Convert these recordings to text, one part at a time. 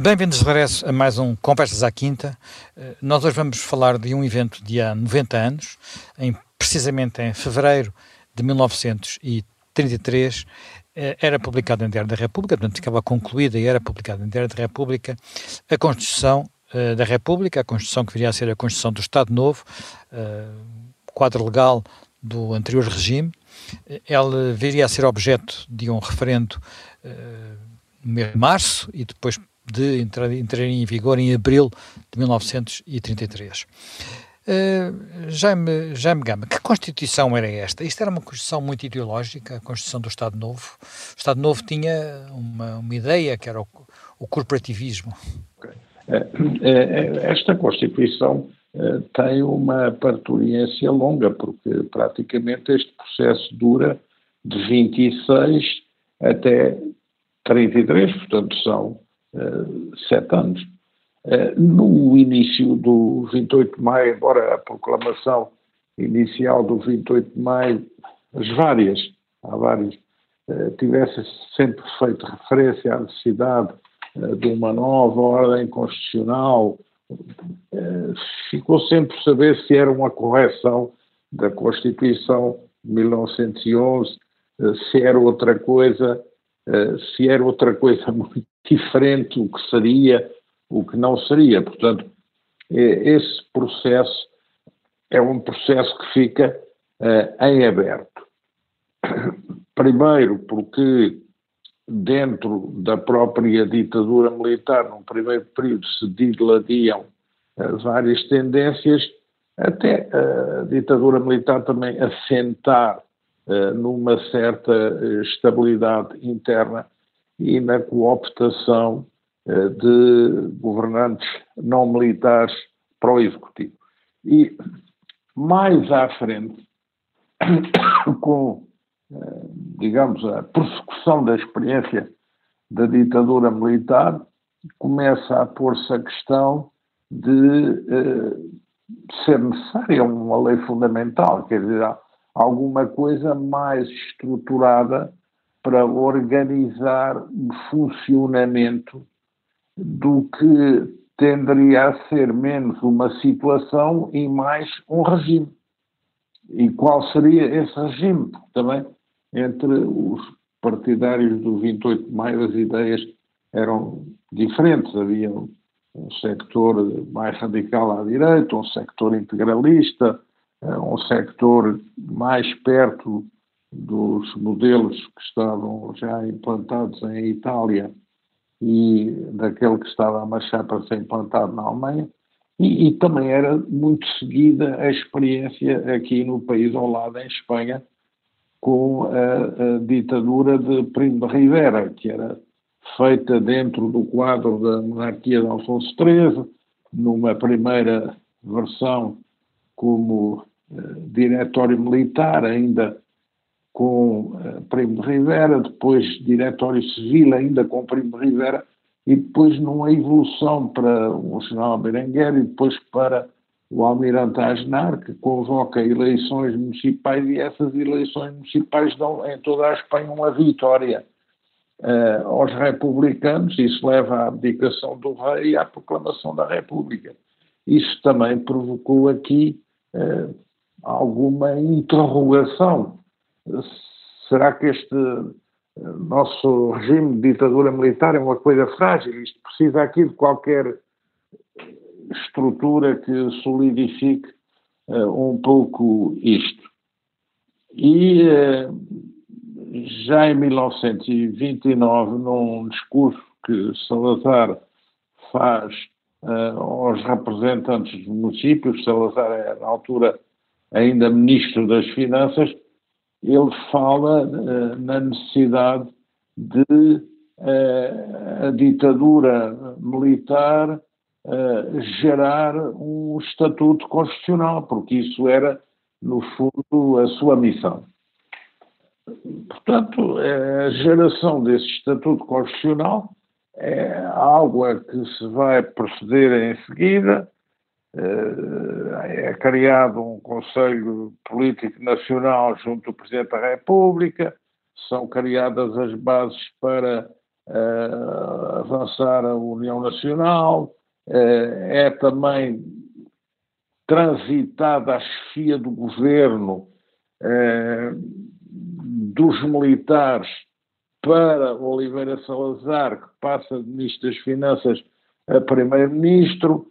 Bem-vindos de regresso a mais um Conversas à Quinta. Eh, nós hoje vamos falar de um evento de há 90 anos, em, precisamente em fevereiro de 1933, eh, era publicado em Diário da República, portanto ficava concluída e era publicado em Diário da República, a Constituição uh, da República, a Constituição que viria a ser a Constituição do Estado Novo, quadro legal do anterior regime. Ela viria a ser objeto de um referendo no mês de março e depois de entrar, entrar em vigor em abril de 1933. Uh, Jaime, Jaime Gama, que Constituição era esta? Isto era uma Constituição muito ideológica, a Constituição do Estado Novo. O Estado Novo tinha uma, uma ideia que era o, o corporativismo. Okay. Eh, eh, esta Constituição tem uma parturiência longa, porque praticamente este processo dura de 26 até 33, portanto são sete anos. Uh, no início do 28 de maio, embora a proclamação inicial do 28 de maio, as várias, há várias, uh, tivesse sempre feito referência à necessidade de uma nova ordem constitucional, ficou sempre por saber se era uma correção da Constituição de 1911, se era outra coisa, eh, se era outra coisa muito diferente, o que seria, o que não seria. Portanto, esse processo é um processo que fica uh, em aberto. Primeiro, porque dentro da própria ditadura militar, num primeiro período, se diladiam uh, várias tendências, até a ditadura militar também assentar eh, numa certa eh, estabilidade interna e na cooptação eh, de governantes não militares para o executivo. E mais à frente, com, digamos, a persecução da experiência da ditadura militar, começa a pôr-se a questão de ser necessária uma lei fundamental, quer dizer, alguma coisa mais estruturada para organizar o funcionamento do que tenderia a ser menos uma situação e mais um regime. E qual seria esse regime? Também entre os partidários do 28 de maio as ideias eram diferentes. Havia um sector mais radical à direita, um sector integralista, um sector mais perto dos modelos que estavam já implantados em Itália e daquele que estava a marchar para ser implantado na Alemanha, e, e, também era muito seguida a experiência aqui no país ao lado, em Espanha, com a, a ditadura de Primo de Rivera, que era feita dentro do quadro da monarquia de Alfonso XIII, numa primeira versão como uh, diretório militar, ainda com uh, Primo de Rivera, depois diretório civil, ainda com Primo de Rivera, e depois numa evolução para o general Berenguer e depois para o almirante Aznar, que convoca eleições municipais e essas eleições municipais dão em toda a Espanha uma vitória uh, aos republicanos, isso leva à abdicação do rei e à proclamação da República. Isso também provocou aqui uh, alguma interrogação. Será que este eh, nosso regime de ditadura militar é uma coisa frágil? Isto precisa aqui de qualquer estrutura que solidifique uh, um pouco isto. E uh, já em 1929, num discurso que Salazar faz uh, aos representantes dos municípios, Salazar é na altura ainda ministro das Finanças, ele fala uh, na necessidade de uh, a ditadura militar uh, gerar um estatuto constitucional, porque isso era, no fundo, a sua missão. Portanto, a geração desse estatuto constitucional é algo a que se vai proceder em seguida, eh, é criado um Conselho Político Nacional junto do Presidente da República, são criadas as bases para uh, avançar a União Nacional, uh, é também transitada a chefia do governo uh, dos militares para Oliveira Salazar, que passa de Ministro das Finanças a Primeiro-Ministro.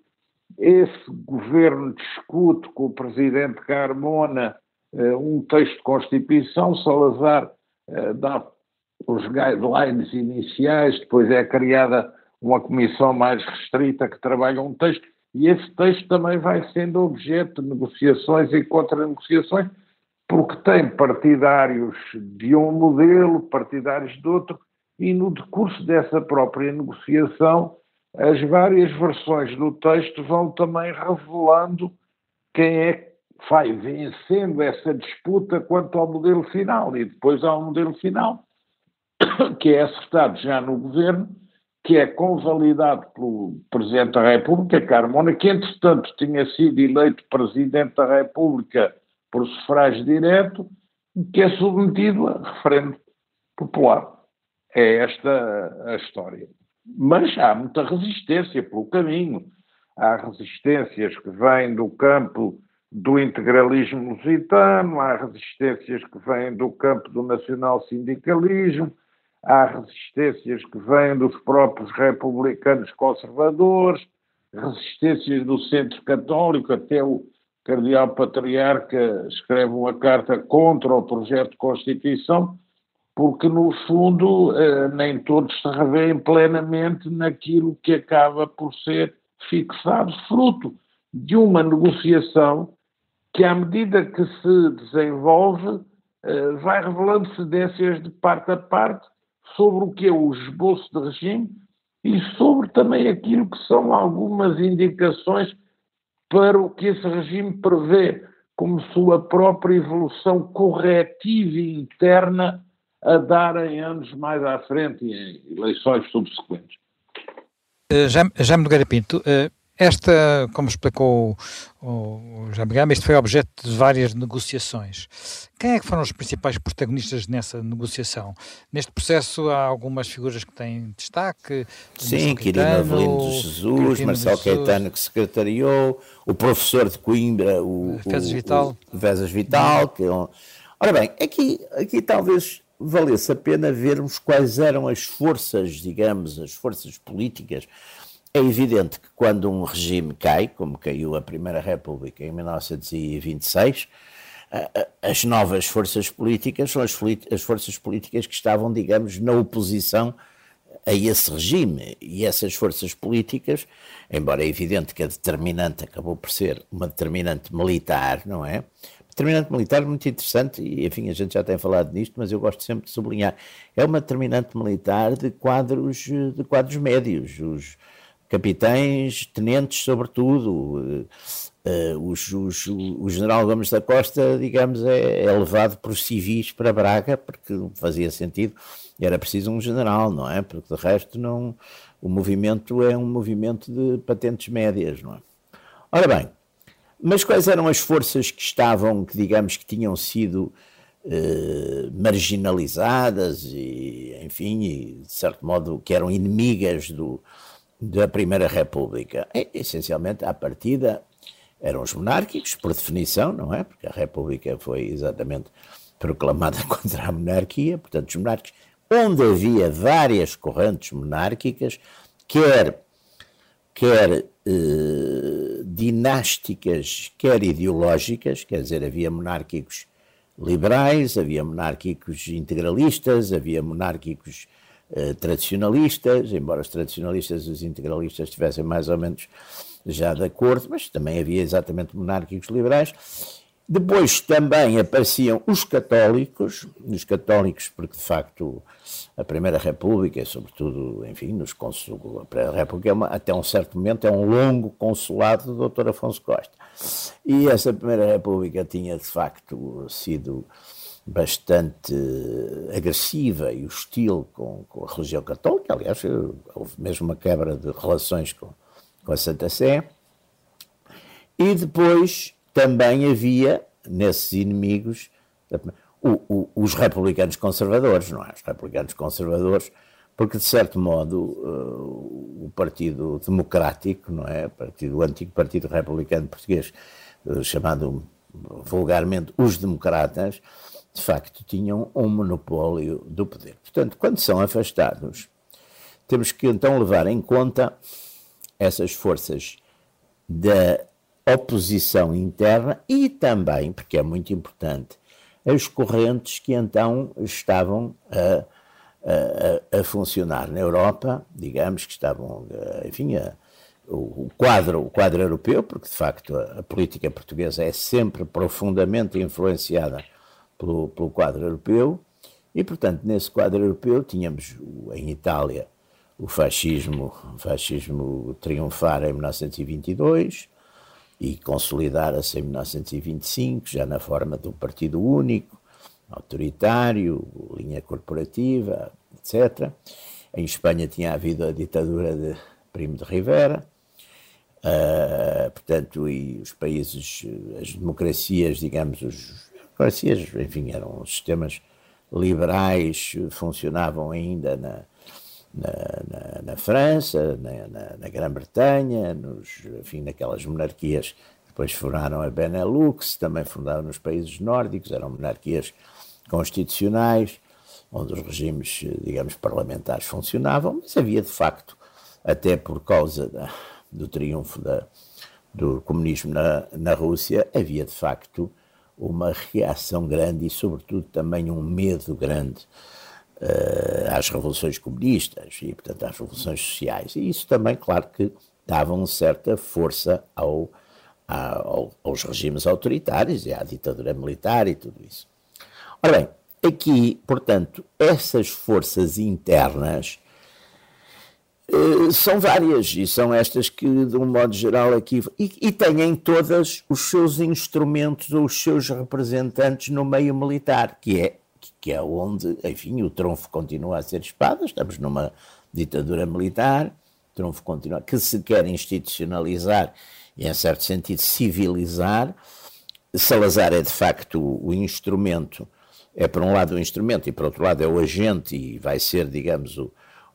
Esse governo discute com o Presidente Carmona um texto de Constituição. Salazar dá os guidelines iniciais, depois é criada uma comissão mais restrita que trabalha um texto, e esse texto também vai sendo objeto de negociações e contra-negociações, porque tem partidários de um modelo, partidários de outro, e no decurso dessa própria negociação, as várias versões do texto vão também revelando quem é que vai vencendo essa disputa quanto ao modelo final. E depois há um modelo final que é acertado já no governo, que é convalidado pelo Presidente da República, Carmona, que entretanto tinha sido eleito Presidente da República por sufrágio direto, que é submetido a referendo popular. É esta a história. Mas há muita resistência pelo caminho. Há resistências que vêm do campo do integralismo lusitano, há resistências que vêm do campo do nacional-sindicalismo, há resistências que vêm dos próprios republicanos conservadores, resistências do centro católico, até o cardeal patriarca escreve uma carta contra o projeto de Constituição, porque no fundo eh, nem todos se revêem plenamente naquilo que acaba por ser fixado, fruto de uma negociação que, à medida que se desenvolve, eh, vai revelando cedências de parte a parte sobre o que é o esboço de regime e sobre também aquilo que são algumas indicações para o que esse regime prevê como sua própria evolução corretiva e interna a dar em anos mais à frente e em eleições subsequentes. Uh, Jaime Nogueira Pinto, uh, esta, como explicou o Jaime Gama, este foi objeto de várias negociações. Quem é que foram os principais protagonistas nessa negociação? Neste processo há algumas figuras que têm destaque. Sim, Quirino Avelino de Jesus, Marcelo Caetano que secretariou, o professor de Coimbra, o Vezes Vital. O Vezes Vital que é um... Ora bem, aqui, aqui talvez valesse a pena vermos quais eram as forças, digamos, as forças políticas é evidente que quando um regime cai, como caiu a Primeira República em 1926, as novas forças políticas são as, forças políticas que estavam, digamos, na oposição a esse regime. E essas forças políticas, embora é evidente que a determinante acabou por ser uma determinante militar, não é? Determinante militar muito interessante, e enfim, a gente já tem falado nisto, mas eu gosto sempre de sublinhar. É uma determinante militar de quadros, de quadros médios. Os, capitães, tenentes, sobretudo. Uh, os, os, o general Gomes da Costa, digamos, é, é, levado por civis para Braga, porque fazia sentido, era preciso um general, não é? Porque de resto não, o movimento é um movimento de patentes médias, não é? Ora bem, mas quais eram as forças que estavam, que digamos que tinham sido uh, marginalizadas e, enfim, e, de certo modo que eram inimigas do, da Primeira República. E, essencialmente, à partida, eram os monárquicos, por definição, não é? Porque a República foi exatamente proclamada contra a monarquia, portanto, os monárquicos, onde havia várias correntes monárquicas, quer, quer eh, dinásticas, quer ideológicas, quer dizer, havia monárquicos liberais, havia monárquicos integralistas, havia monárquicos eh, tradicionalistas, embora os tradicionalistas e os integralistas estivessem mais ou menos já de acordo, mas também havia exatamente monárquicos liberais. Depois também apareciam os católicos, os católicos, porque de facto a Primeira República, sobretudo, enfim, nos consul, a Primeira República, é uma, até um certo momento, é um longo consulado do Dr. Afonso Costa. E essa Primeira República tinha de facto sido bastante agressiva e hostil com, com, a religião católica. Aliás, houve mesmo uma quebra de relações com, com a Santa Sé. E depois também havia, nesses inimigos, o, o, os republicanos conservadores, não é? Os republicanos conservadores, porque de certo modo uh, o Partido Democrático, não é? O, partido, o antigo Partido Republicano Português, uh, chamado vulgarmente os democratas, de facto tinham um monopólio do poder. Portanto, quando são afastados, temos que então levar em conta essas forças da oposição interna e também, porque é muito importante, as correntes que então estavam a, a, a funcionar na Europa, digamos que estavam, enfim, a, o quadro, o quadro europeu, porque de facto a, a, política portuguesa é sempre profundamente influenciada pelo, pelo quadro europeu, e portanto nesse quadro europeu tínhamos em Itália o fascismo, o fascismo triunfar em 1922 e consolidar-se em 1925, já na forma de um partido único, autoritário, linha corporativa, etc. Em Espanha tinha havido a ditadura de Primo de Rivera, uh, portanto, e os países, as democracias, digamos, os democracias, enfim, eram sistemas liberais, funcionavam ainda na, na, na, na França, na, na Grã-Bretanha, enfim, naquelas monarquias depois fundaram a Benelux, também fundaram nos países nórdicos, eram monarquias constitucionais, onde os regimes, digamos, parlamentares funcionavam, mas havia de facto, até por causa da, do triunfo da, do comunismo na, na Rússia, havia de facto uma reação grande e, sobretudo, também um medo grande às revoluções comunistas e, portanto, às revoluções sociais. E isso também, claro, que dava uma certa força ao, ao, aos regimes autoritários e à ditadura militar e tudo isso. Ora bem, aqui, portanto, essas forças internas uh, são várias e são estas que, de um modo geral, aqui. E, e têm todas os seus instrumentos, os seus representantes no meio militar, que é que é onde, enfim, o trunfo continua a ser espada, estamos numa ditadura militar, o trunfo continua, que se quer institucionalizar e, em certo sentido, civilizar. Salazar é, de facto, o instrumento, é, por um lado, o instrumento e, por outro lado, é o agente e vai ser, digamos, o,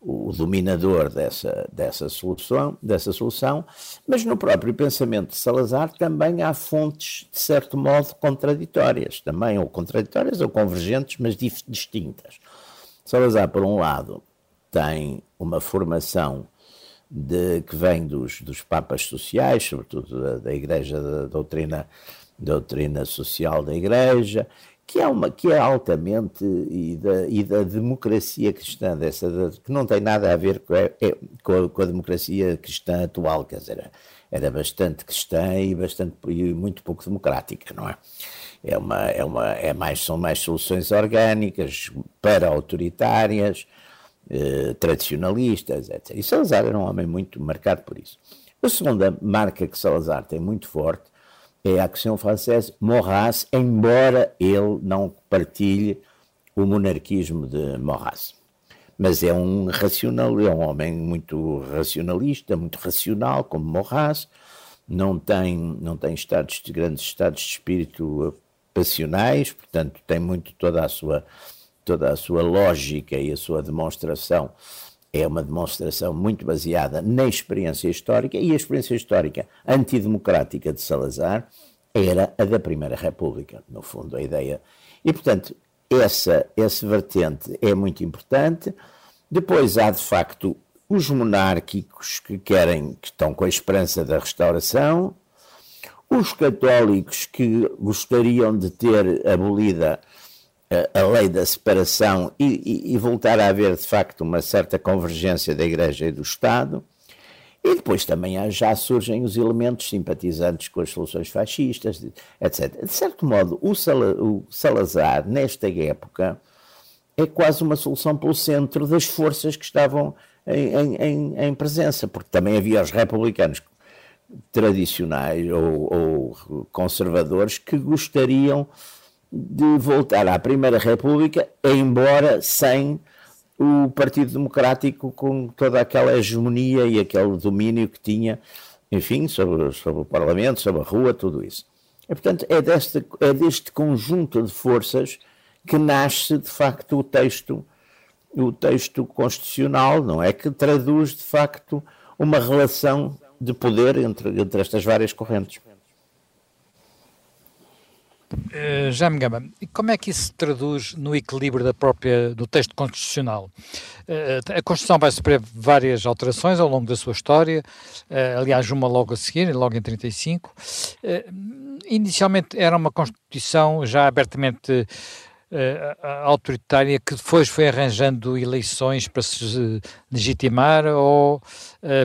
o dominador dessa, dessa, solução, dessa solução, mas no próprio pensamento de Salazar também há fontes, de certo modo, contraditórias, também, ou contraditórias ou convergentes, mas distintas. Salazar, por um lado, tem uma formação de, que vem dos, dos papas sociais, sobretudo da, da Igreja, da doutrina, doutrina social da Igreja, que é, uma, que é altamente, e da, e da democracia cristã, dessa, que não tem nada a ver com a, é, com a, com a democracia cristã atual, quer dizer, era bastante cristã e, bastante, e muito pouco democrática, não é? É uma, é uma, é mais, são mais soluções orgânicas, para-autoritárias, eh, tradicionalistas, etc. E Salazar era um homem muito marcado por isso. A segunda marca que Salazar tem muito forte é a Action Française Maurras, embora ele não partilhe o monarquismo de Maurras. Mas é um racional, é um homem muito racionalista, muito racional, como Maurras, não tem, não tem estados de grandes estados de espírito passionais, portanto tem muito toda a sua toda a sua lógica e a sua demonstração é uma demonstração muito baseada na experiência histórica e a experiência histórica antidemocrática de Salazar era a da Primeira República, no fundo, a ideia. E, portanto, essa, esse vertente é muito importante. Depois há, de facto, os monárquicos que querem, que estão com a esperança da restauração, os católicos que gostariam de ter abolida a lei da separação e, e, e, voltar a haver de facto uma certa convergência da Igreja e do Estado. E depois também já surgem os elementos simpatizantes com as soluções fascistas, etc. De certo modo, o, o Salazar, nesta época, é quase uma solução pelo centro das forças que estavam em, em, em presença, porque também havia os republicanos tradicionais ou, ou conservadores que gostariam de voltar à Primeira República, embora sem o Partido Democrático com toda aquela hegemonia e aquele domínio que tinha, enfim, sobre, sobre o Parlamento, sobre a rua, tudo isso. E, portanto, é deste, é deste conjunto de forças que nasce, de facto, o texto o texto constitucional, não é? Que traduz, de facto, uma relação de poder entre, entre estas várias correntes. Uh, gama, e como é que isso se traduz no equilíbrio da própria, do texto constitucional? Uh, a Constituição vai sofrer várias alterações ao longo da sua história, uh, aliás, uma logo a seguir, logo em 35. inicialmente era uma Constituição já abertamente autoritária que depois foi arranjando eleições para se legitimar ou,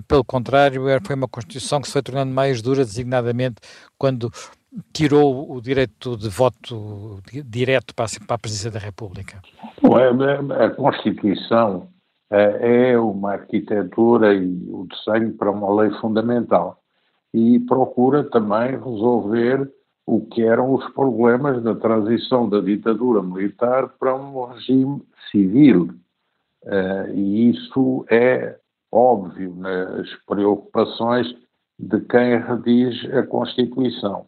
pelo contrário, foi uma Constituição que se foi tornando mais dura, designadamente quando tirou o direito de voto direto para a, presidência da República? É, é, a Constituição é, é uma arquitetura e o desenho para uma lei fundamental e procura também resolver o que eram os problemas da transição da ditadura militar para um regime civil. E isso é óbvio nas preocupações de quem redige a Constituição.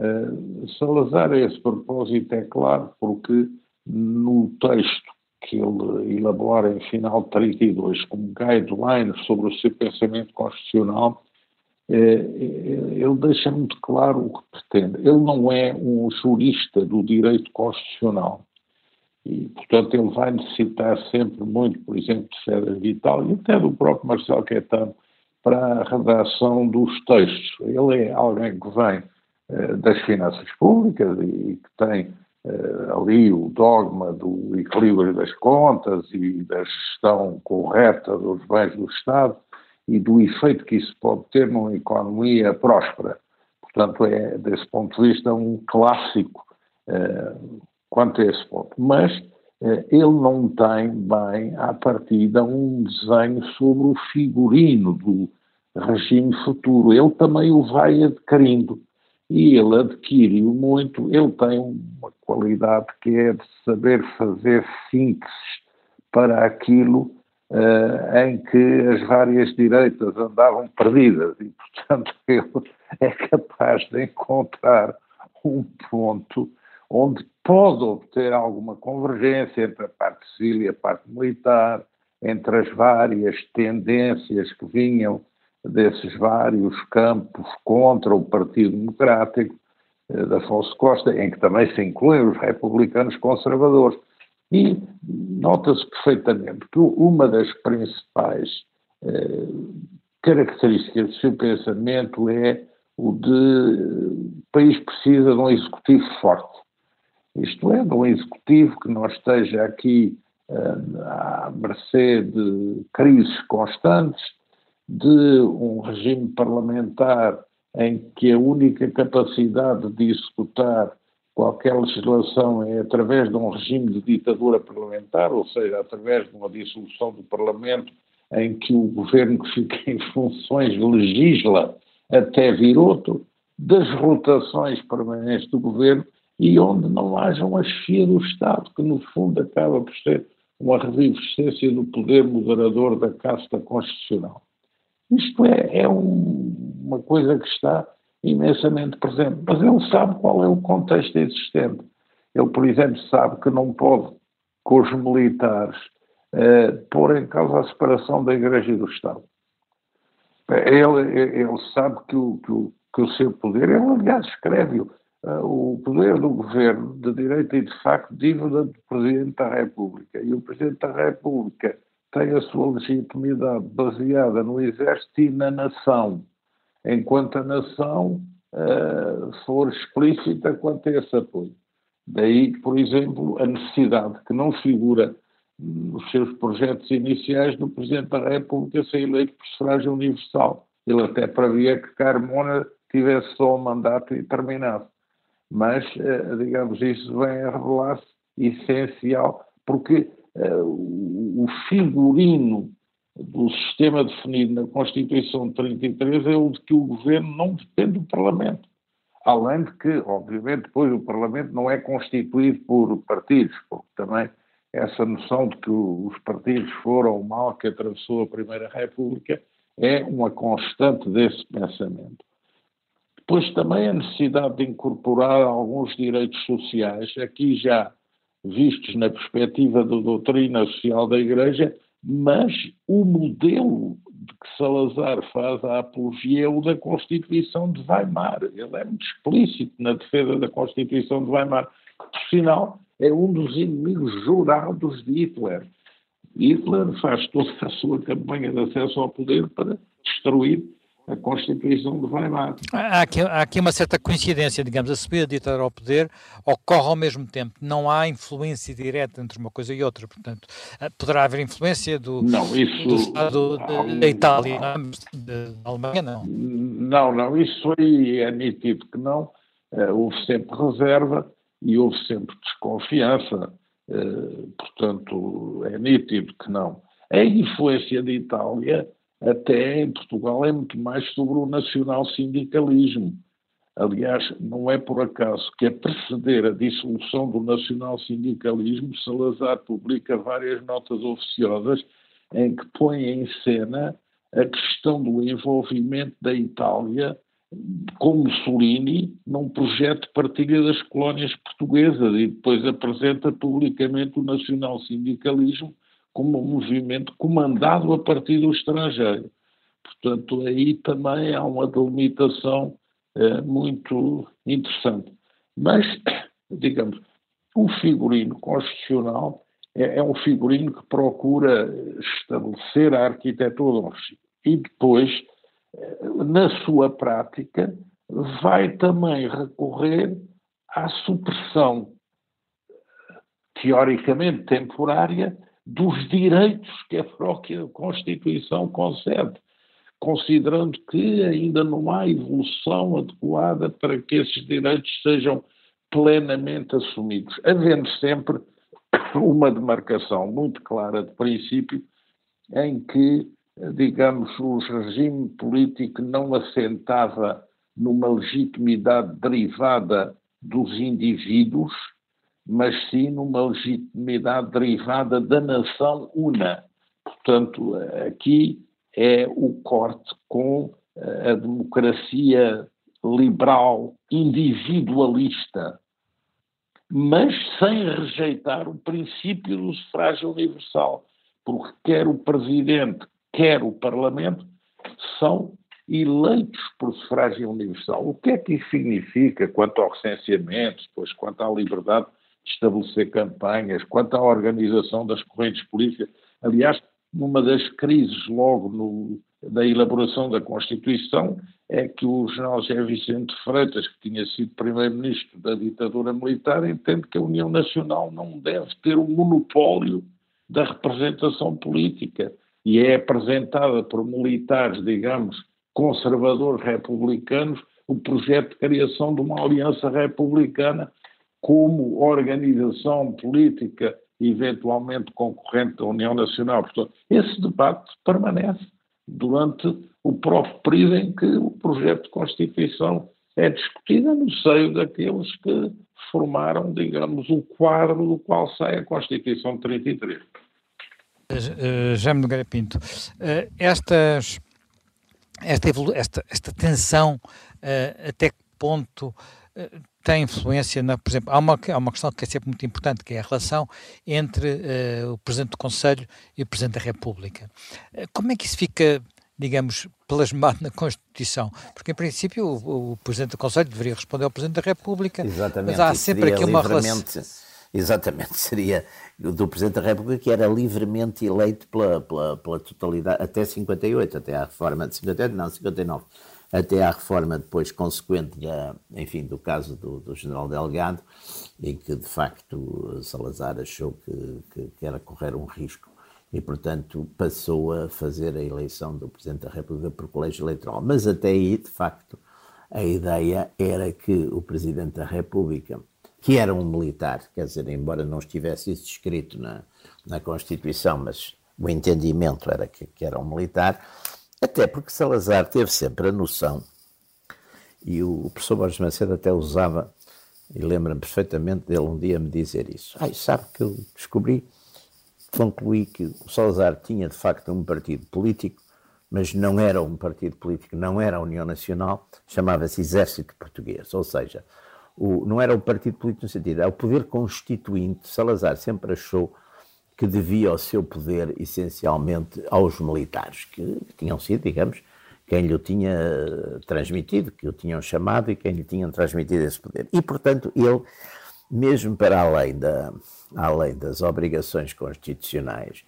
Uh, Salazar, a esse propósito, é claro, porque no texto que ele elabora em final de 32 como guidelines sobre o seu pensamento constitucional, uh, ele deixa muito claro o que pretende. Ele não é um jurista do direito constitucional. E, portanto, ele vai necessitar sempre muito, por exemplo, de César Vital e até do próprio Marcelo Caetano para a redação dos textos. Ele é alguém que vem eh, das finanças públicas e que tem uh, ali o dogma do equilíbrio das contas e da gestão correta dos bens do Estado e do efeito que isso pode ter numa economia próspera. Portanto, é, desse ponto de vista, um clássico uh, quanto a esse ponto. Mas uh, ele não tem bem, à partida, um desenho sobre o figurino do regime futuro. Ele também o vai adquirindo e ele adquire-o muito. Ele tem uma qualidade que é de saber fazer sínteses para aquilo uh, em que as várias direitas andavam perdidas e, portanto, ele é capaz de encontrar um ponto onde pode obter alguma convergência entre a parte civil e a parte militar, entre as várias tendências que vinham desses vários campos contra o Partido Democrático eh, da Afonso Costa, em que também se incluem os republicanos conservadores. E nota-se perfeitamente que uma das principais eh, características do seu pensamento é o de o país precisa de um executivo forte. Isto é, de um executivo que não esteja aqui eh, à mercê de crises constantes, de um regime parlamentar em que a única capacidade de executar qualquer legislação é através de um regime de ditadura parlamentar, ou seja, através de uma dissolução do Parlamento em que o governo que fica em funções legisla até vir outro, das rotações permanentes do governo e onde não haja uma chefia do Estado, que no fundo acaba por ser uma revivescência do poder moderador da casta constitucional. Isto é, é um, uma coisa que está imensamente presente. Mas ele sabe qual é o contexto existente. Ele, por exemplo, sabe que não pode, com os militares, eh, pôr em causa a separação da Igreja e do Estado. Ele, ele sabe que o, que, o, que o seu poder, ele aliás escreve-o, uh, o poder do governo de direito e de facto dívida do Presidente da República. E o Presidente da República tem a sua legitimidade baseada no exército e na nação, enquanto a nação uh, for explícita quanto a esse apoio. Daí, por exemplo, a necessidade que não figura nos seus projetos iniciais do Presidente da República ser eleito por sufrágio universal. Ele até previa que Carmona tivesse só um mandato e terminasse. Mas, uh, digamos, isso vem a revelar-se essencial, porque o figurino do sistema definido na Constituição de 33 é o de que o governo não depende do Parlamento. Além de que, obviamente, depois o Parlamento não é constituído por partidos, porque também essa noção de que os partidos foram o mal que atravessou a Primeira República é uma constante desse pensamento. Depois também a necessidade de incorporar alguns direitos sociais, aqui já vistos na perspectiva da doutrina social da Igreja, mas o modelo de que Salazar faz a apologia é o da Constituição de Weimar. Ele é muito explícito na defesa da Constituição de Weimar. Por sinal, é um dos inimigos jurados de Hitler. Hitler faz toda a sua campanha de acesso ao poder para destruir a Constituição de Weimar. Há aqui, há aqui, uma certa coincidência, digamos, a subida de Hitler ao poder ocorre ao mesmo tempo. Não há influência direta entre uma coisa e outra. Portanto, eh, poderá haver influência do, não, isso, do Estado da Itália, da Alemanha, não. Não, não, isso aí é nítido que não. Uh, houve sempre reserva e houve sempre desconfiança. Uh, portanto, é nítido que não. A influência da Itália até em Portugal é muito mais sobre o nacional-sindicalismo. Aliás, não é por acaso que a preceder a dissolução do nacional-sindicalismo, Salazar publica várias notas oficiosas em que põe em cena a questão do envolvimento da Itália com Mussolini num projeto de partilha das colónias portuguesas e depois apresenta publicamente o nacional-sindicalismo como um movimento comandado a partir do estrangeiro. Portanto, aí também há uma delimitação eh, muito interessante. Mas, digamos, o figurino constitucional é, é, um figurino que procura estabelecer a arquitetura. E depois, eh, na sua prática, vai também recorrer à supressão teoricamente temporária dos direitos que a própria Constituição concede, considerando que ainda não há evolução adequada para que esses direitos sejam plenamente assumidos, havendo sempre uma demarcação muito clara de princípio em que, digamos, o regime político não assentava numa legitimidade derivada dos indivíduos, mas sim numa legitimidade derivada da nação una. Portanto, aqui é o corte com a democracia liberal, individualista, mas sem rejeitar o princípio do sufrágio universal, porque quer o presidente, quer o parlamento são eleitos por sufrágio universal. O que é que isso significa quanto ao recenseamento, depois quanto à liberdade estabelecer campanhas, quanto à organização das correntes políticas. Aliás, numa das crises logo no, da elaboração da Constituição é que o general José Vicente Freitas, que tinha sido primeiro-ministro da ditadura militar, entende que a União Nacional não deve ter o um monopólio da representação política e é apresentada por militares, digamos, conservadores republicanos, o projeto de criação de uma aliança republicana como organização política eventualmente concorrente da União Nacional. Portanto, esse debate permanece durante o próprio período em que o projeto de Constituição é discutido no seio daqueles que formaram, digamos, o quadro do qual sai a Constituição de 33. Uh, Jaime Nogueira Pinto, uh, estas, esta, esta, esta tensão, uh, até que ponto tem influência, na, por exemplo, há uma, há uma questão que é sempre muito importante, que é a relação entre uh, o Presidente do Conselho e o Presidente da República. Uh, como é que isso fica, digamos, plasmado na Constituição? Porque, em princípio, o, o, Presidente do Conselho deveria responder ao Presidente da República, Exatamente, mas há sempre aqui uma relação... Exatamente, seria do Presidente da República que era livremente eleito pela, pela, pela totalidade, até 58, até à reforma de 58, não, 59 até à reforma depois consequente da, enfim, do caso do, do general Delgado, em que de facto Salazar achou que, que, que, era correr um risco e, portanto, passou a fazer a eleição do Presidente da República por colégio eleitoral. Mas até aí, de facto, a ideia era que o Presidente da República, que era um militar, quer dizer, embora não estivesse isso escrito na, na Constituição, mas o entendimento era que, que era um militar, até porque Salazar teve sempre a noção, e o professor Borges Macedo até usava, e lembra-me perfeitamente dele um dia me dizer isso. Ai, sabe que eu descobri, concluí que o Salazar tinha de facto um partido político, mas não era um partido político, não era a União Nacional, chamava-se Exército Português. Ou seja, o, não era o partido político no sentido, é o poder constituinte. Salazar sempre achou que devia o seu poder essencialmente aos militares, que, tinham sido, digamos, quem lhe o tinha transmitido, que o tinham chamado e quem lhe tinham transmitido esse poder. E, portanto, ele, mesmo para além, da, além das obrigações constitucionais,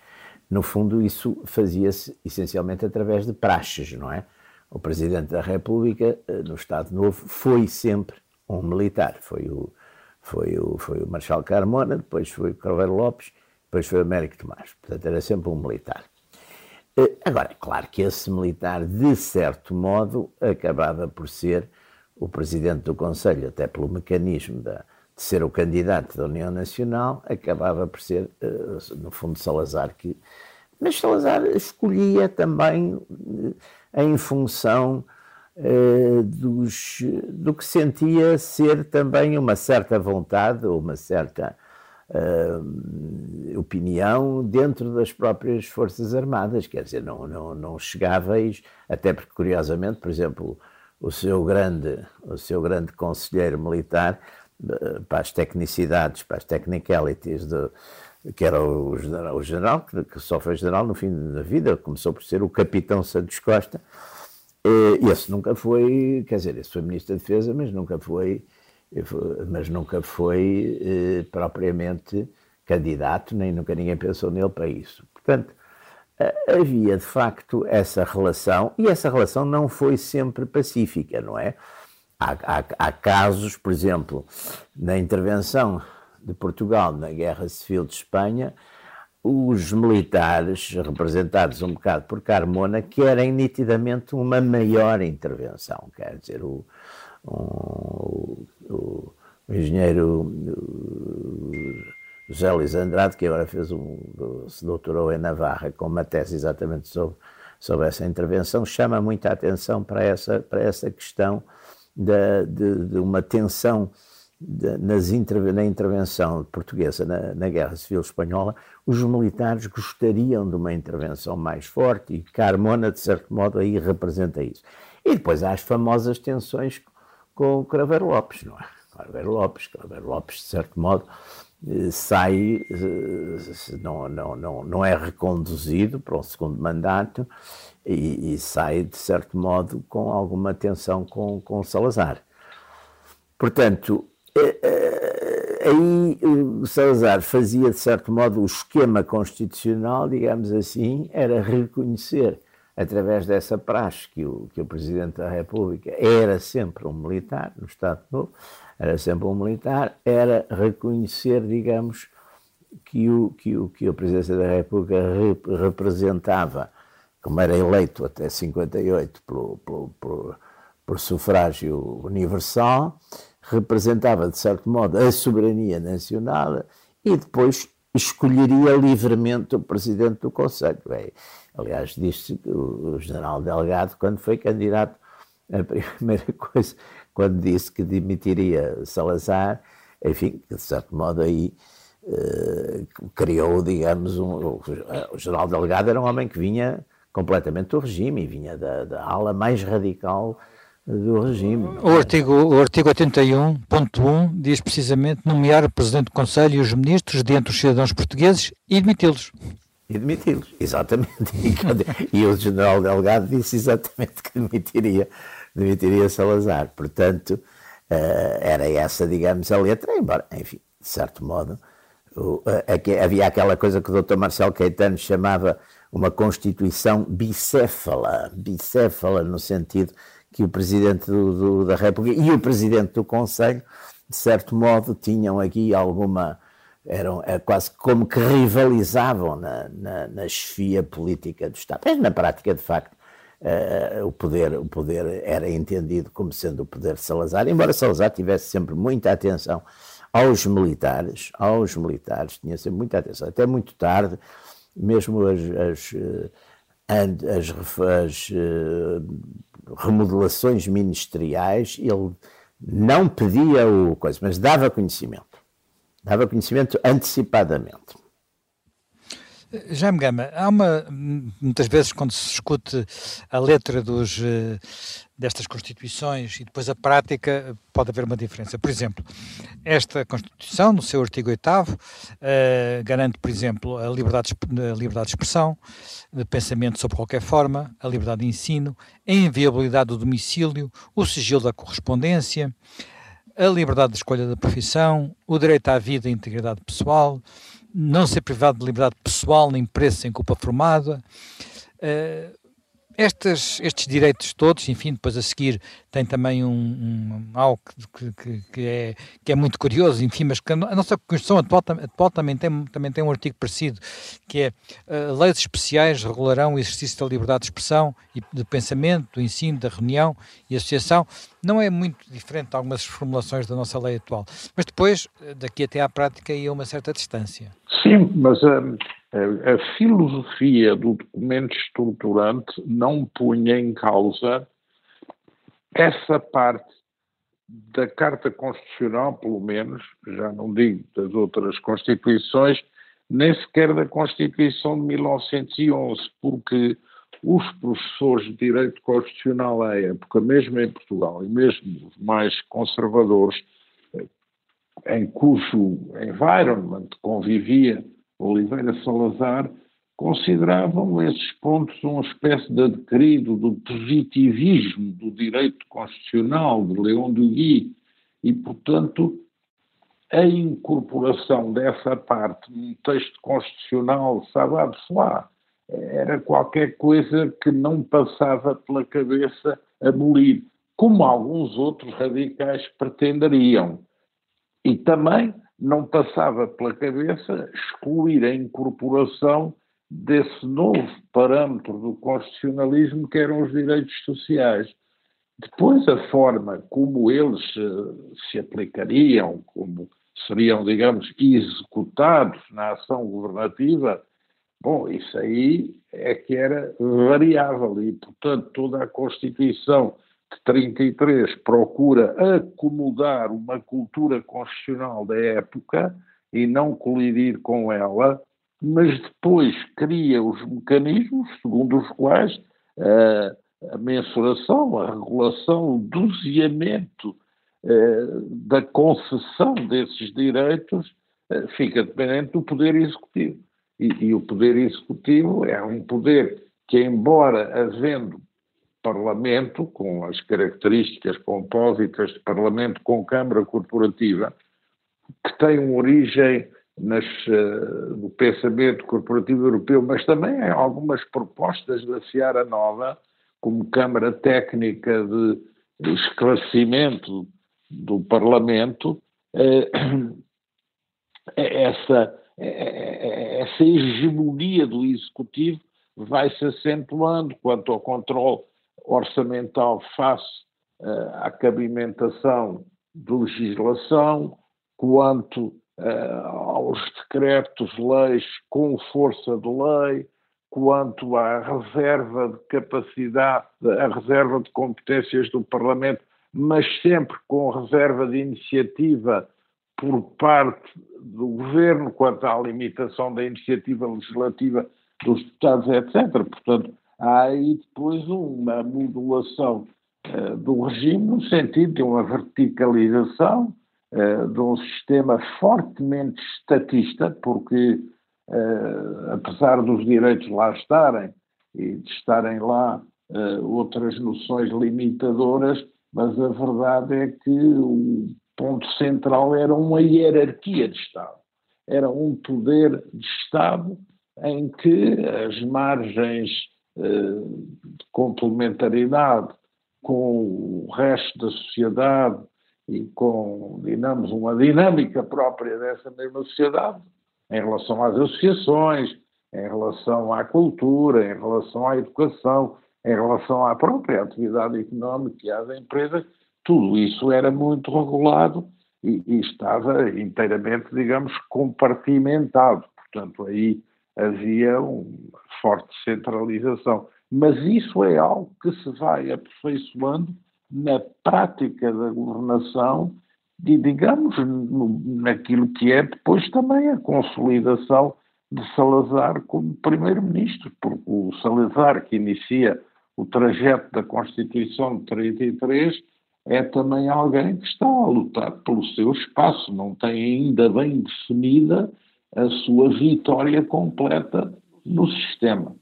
no fundo, isso fazia-se essencialmente através de praxes, não é? O Presidente da República, eh, no Estado Novo, foi sempre um militar. Foi o, foi o, foi o Marshal Carmona, depois foi o Cruzeiro Lopes, depois foi o Américo Tomás. Portanto, era sempre um militar. Eh, agora, claro que esse militar, de certo modo, acabava por ser o presidente do Conselho, até pelo mecanismo da, de ser o candidato da União Nacional, acabava por ser, eh, no fundo, Salazar que. Mas Salazar escolhia também eh, em função dos, do que sentia ser também uma certa vontade, uma certa uh, opinião dentro das próprias Forças Armadas, quer dizer, não, não, não chegáveis, até porque, curiosamente, por exemplo, o seu grande, o seu grande conselheiro militar, uh, para as tecnicidades, para as technicalities, de, que era o general, o general que, só foi general no fim da vida, começou por ser o capitão Santos Costa, uh, esse nunca foi, quer dizer, esse foi ministro da Defesa, mas nunca foi mas nunca foi eh, propriamente candidato, nem nunca ninguém pensou nele para isso. Portanto, havia de facto essa relação, e essa relação não foi sempre pacífica, não é? Há, há, há casos, por exemplo, na intervenção de Portugal na Guerra Civil de Espanha, os militares, representados um bocado por Carmona, querem nitidamente uma maior intervenção. Quer dizer, o, um, o, o, engenheiro José Luís Andrade, que agora fez um, se doutorou em Navarra com uma tese exatamente sobre, sobre essa intervenção, chama muita atenção para essa, para essa questão de, de, de uma tensão de, nas na intervenção portuguesa na, na, Guerra Civil Espanhola, os militares gostariam de uma intervenção mais forte e Carmona, de certo modo, aí representa isso. E depois há as famosas tensões com o Craveiro Lopes, não é? Craveiro Lopes, Craveiro Lopes, de certo modo, eh, sai, eh, não, não, não, não é reconduzido para o segundo mandato e, e sai, de certo modo, com alguma tensão com, com Salazar. Portanto, eh, aí Salazar fazia, de certo modo, o esquema constitucional, digamos assim, era reconhecer através dessa praxe que o, que o Presidente da República era sempre um militar, no Estado Novo, era sempre um militar, era reconhecer, digamos, que o, que o, que a Presidência da República rep, representava, como era eleito até 58 por, por, por, por sufrágio universal, representava, de certo modo, a soberania nacional e depois escolheria livremente o Presidente do Conselho. Aliás, disse que o general Delgado, quando foi candidato, a primeira coisa, quando disse que demitiria Salazar, enfim, de certo modo aí eh, criou, digamos, um, o, general Delgado era um homem que vinha completamente do regime vinha da, da ala mais radical do regime. O artigo, o artigo 81.1 diz precisamente nomear o Presidente do Conselho e os ministros dentre os cidadãos portugueses e demiti-los e demiti-los, exatamente. E, o general Delgado disse exatamente que demitiria, demitiria Salazar. Portanto, uh, era essa, digamos, a letra, embora, enfim, de certo modo, uh, havia aquela coisa que o Dr. Marcelo Caetano chamava uma Constituição bicéfala, bicéfala no sentido que o Presidente do, do, da República e o Presidente do Conselho, de certo modo, tinham aqui alguma eram é quase como que rivalizavam na, na, na chefia política do Estado. Mas na prática, de facto, uh, o, poder, o poder era entendido como sendo o poder de Salazar, embora Salazar tivesse sempre muita atenção aos militares, aos militares, tinha sempre muita atenção, até muito tarde, mesmo as, as, eh, as, as uh, remodelações ministeriais, ele não pedia o coisa, mas dava conhecimento dava conhecimento antecipadamente. Jaime Gama, há uma, muitas vezes quando se discute a letra dos, eh, destas Constituições e depois a prática, pode haver uma diferença. Por exemplo, esta Constituição, no seu artigo 8 uh, eh, garante, por exemplo, a liberdade, a liberdade de expressão, de pensamento sobre qualquer forma, a liberdade de ensino, a inviolabilidade do domicílio, o sigilo da correspondência, a liberdade de escolha da profissão, o direito à vida e integridade pessoal, não ser privado de liberdade pessoal nem preso sem culpa formada. Uh, estes, estes direitos todos, enfim, depois a seguir tem também um, um algo que, que, que, é, que é muito curioso, enfim, mas que a nossa Constituição atual, atual também, tem, também tem um artigo parecido, que é uh, leis especiais regularão o exercício da liberdade de expressão e de pensamento, do ensino, da reunião e associação. Não é muito diferente de algumas formulações da nossa lei atual, mas depois, eh, daqui até à prática, ia uma certa distância. Sim, mas... Um a filosofia do documento estruturante não punha em causa essa parte da Carta Constitucional, pelo menos, já não digo das outras Constituições, nem sequer da Constituição de 1911, porque os professores de Direito Constitucional à época, mesmo em Portugal, e mesmo os mais conservadores, eh, em cujo environment convivia Oliveira Salazar consideravam esses pontos uma espécie de adquirido do positivismo do direito constitucional de Leão Duguy e, portanto, a incorporação dessa parte num texto constitucional, sabe-se lá, era qualquer coisa que não passava pela cabeça abolir, como alguns outros radicais pretenderiam. E também não passava pela cabeça excluir a incorporação desse novo parâmetro do constitucionalismo que eram os direitos sociais. Depois, a forma como eles uh, se aplicariam, como seriam, digamos, executados na ação governativa, bom, isso aí é que era variável e, portanto, toda a Constituição de 33 procura acomodar uma cultura constitucional da época e não colidir com ela, mas depois cria os mecanismos segundo os quais uh, a mensuração, a regulação, o doseamento uh, da concessão desses direitos uh, fica dependente do poder executivo. E, e o poder executivo é um poder que, embora havendo Parlamento, com as características compósitas de Parlamento com Câmara Corporativa, que tem uma origem nas, no pensamento corporativo europeu, mas também em algumas propostas da Seara Nova, como Câmara Técnica de Esclarecimento do Parlamento, uh, essa, essa hegemonia do Executivo vai se acentuando quanto ao controle orçamental face uh, à cabimentação de legislação, quanto uh, aos decretos-leis com força de lei, quanto à reserva de capacidade, à reserva de competências do Parlamento, mas sempre com reserva de iniciativa por parte do Governo, quanto à limitação da iniciativa legislativa dos deputados, etc. Portanto, aí depois uma modulação uh, do regime no sentido de uma verticalização uh, de um sistema fortemente estatista, porque uh, apesar dos direitos lá estarem e de estarem lá outras noções limitadoras, mas a verdade é que o ponto central era uma hierarquia de Estado. Era um poder de Estado em que as margens de complementaridade com o resto da sociedade e com, digamos, uma dinâmica própria dessa mesma sociedade em relação às associações, em relação à cultura, em relação à educação, em relação à própria atividade económica e às empresas, tudo isso era muito regulado e, e estava inteiramente, digamos, compartimentado. Portanto, aí havia uma forte centralização. Mas isso é algo que se vai aperfeiçoando na prática da governação e, digamos, naquilo que é depois também a consolidação de Salazar como primeiro-ministro, porque o Salazar, que inicia o trajeto da Constituição de 33, é também alguém que está a lutar pelo seu espaço, não tem ainda bem definida a sua vitória completa no sistema.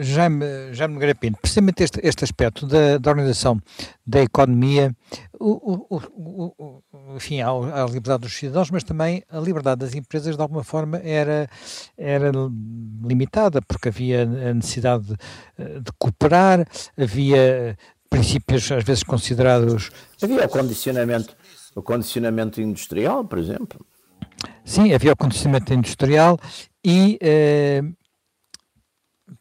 Jaime, Jaime Garapino, precisamente este, este aspecto da, da organização da economia, o, o, o, enfim, a, a, liberdade dos cidadãos, mas também a liberdade das empresas, de alguma forma, era, era limitada, porque havia a necessidade de, de cooperar, havia princípios às vezes considerados... Havia o condicionamento, o condicionamento industrial, por exemplo. Sim, havia o condicionamento industrial e... Eh,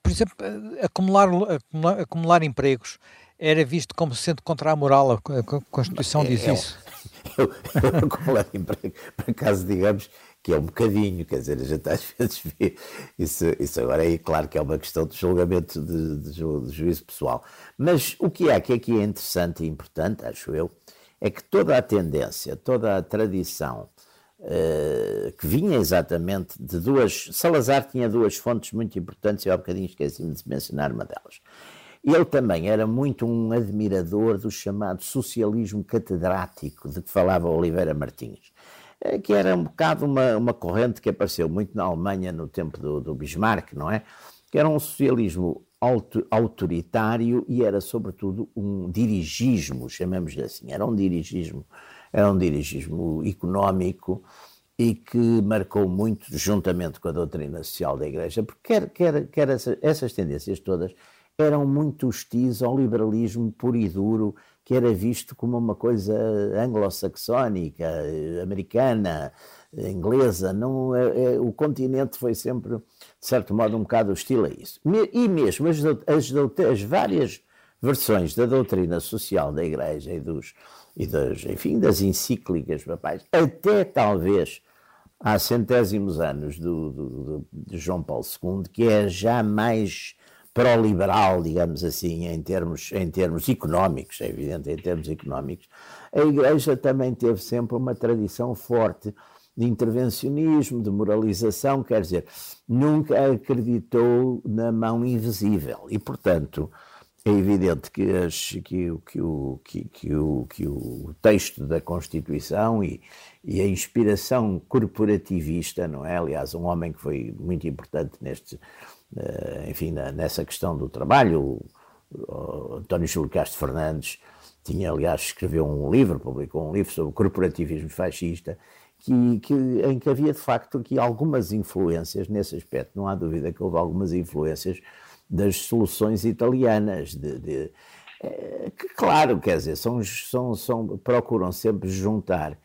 por exemplo, acumular, acumular, acumular, empregos era visto como sendo contra a moral, a Constituição diz é, isso. Eu, eu, acumular emprego, por acaso, digamos que é um bocadinho, quer dizer, a gente às vezes vê isso, isso agora é claro que é uma questão de julgamento de, de, de juízo pessoal. Mas o que é que aqui é interessante e importante, acho eu, é que toda a tendência, toda a tradição que vinha exatamente de duas. Salazar tinha duas fontes muito importantes, e há bocadinho esqueci-me de mencionar uma delas. Ele também era muito um admirador do chamado socialismo catedrático, de que falava Oliveira Martins, eh, que era um bocado uma, uma corrente que apareceu muito na Alemanha no tempo do, do Bismarck, não é? Que era um socialismo autoritário e era, sobretudo, um dirigismo, chamemos-lhe assim, era um dirigismo era um dirigismo económico e que marcou muito, juntamente com a doutrina social da Igreja, porque quer, quer, quer essa, essas tendências todas eram muito hostis ao liberalismo puro e duro, que era visto como uma coisa anglo-saxónica, americana, inglesa. Não, é, é, o continente foi sempre, de certo modo, um bocado hostil a isso. E mesmo as, as, as várias versões da doutrina social da Igreja e dos e das, enfim, das encíclicas papais, até talvez há centésimos anos do, do, do, de João Paulo II, que é já mais pró-liberal, digamos assim, em termos, em termos económicos, é evidente, em termos económicos, a Igreja também teve sempre uma tradição forte de intervencionismo, de moralização, quer dizer, nunca acreditou na mão invisível. E, portanto, é evidente que, as, que, que, o, que, que, o, que o texto da Constituição e, e a inspiração corporativista, não é? Aliás, um homem que foi muito importante neste, uh, enfim, nessa questão do trabalho, António Júlio Castro Fernandes, tinha, aliás, escreveu um livro, publicou um livro sobre corporativismo fascista, que, que, em que havia de facto aqui algumas influências nesse aspecto. Não há dúvida que houve algumas influências das soluções italianas, de, de é, que claro, quer dizer, são, são, são, procuram sempre juntar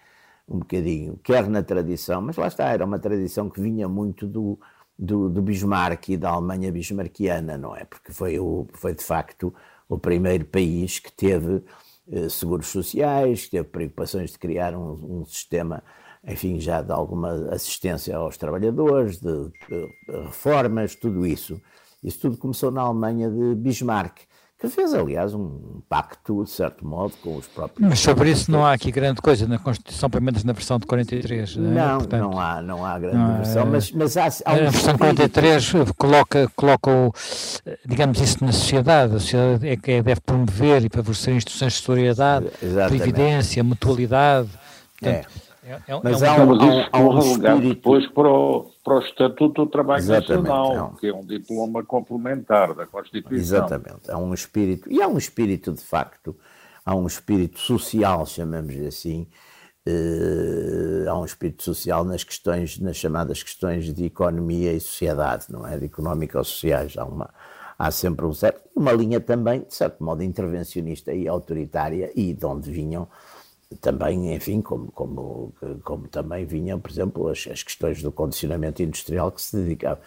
um bocadinho, quer na tradição, mas lá está, era uma tradição que vinha muito do, do, do Bismarck e da Alemanha bismarckiana, não é? Porque foi, o, foi de facto o primeiro país que teve eh, seguros sociais, que teve preocupações de criar um, um, sistema, enfim, já de alguma assistência aos trabalhadores, de, de reformas, tudo isso. Isso tudo começou na Alemanha de Bismarck, que fez, aliás, um pacto, de certo modo, com os próprios. Mas sobre isso não há aqui grande coisa na Constituição, pelo menos na versão de 43. Não, é? Portanto, não, há, não há grande não, versão, mas, mas há, há um A versão 43 coloca, coloca o, digamos isso na sociedade. A sociedade é que é, deve promover e favorecer instituições de solidariedade, Exatamente. previdência, mutualidade. Portanto, é. É, é, mas é um, há um, há um, há um espírito... depois para o, para o Estatuto do Trabalho Exatamente, Nacional, é que é um diploma complementar da Constituição. Exatamente, há um espírito, e há um espírito de facto, há um espírito social, chamamos-lhe assim, uh, há um espírito social nas questões, nas chamadas questões de economia e sociedade, não é? De económico-sociais, há uma há sempre um certo, uma linha também, de certo modo, intervencionista e autoritária, e de onde vinham também, enfim, como, como, como também vinham, por exemplo, as, as questões do condicionamento industrial que se dedicava,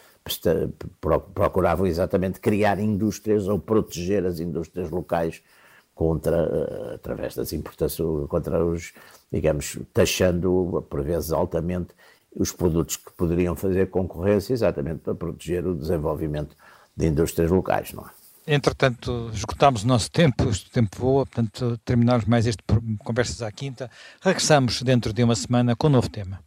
procuravam exatamente criar indústrias ou proteger as indústrias locais contra, eh, através das importações, contra os, digamos, taxando, por vezes altamente, os produtos que poderiam fazer concorrência exatamente para proteger o desenvolvimento de indústrias locais, não é? Entretanto, esgotámos o nosso tempo, o tempo voa, portanto, terminamos mais este Conversas à Quinta. Regressamos dentro de uma semana com um novo tema.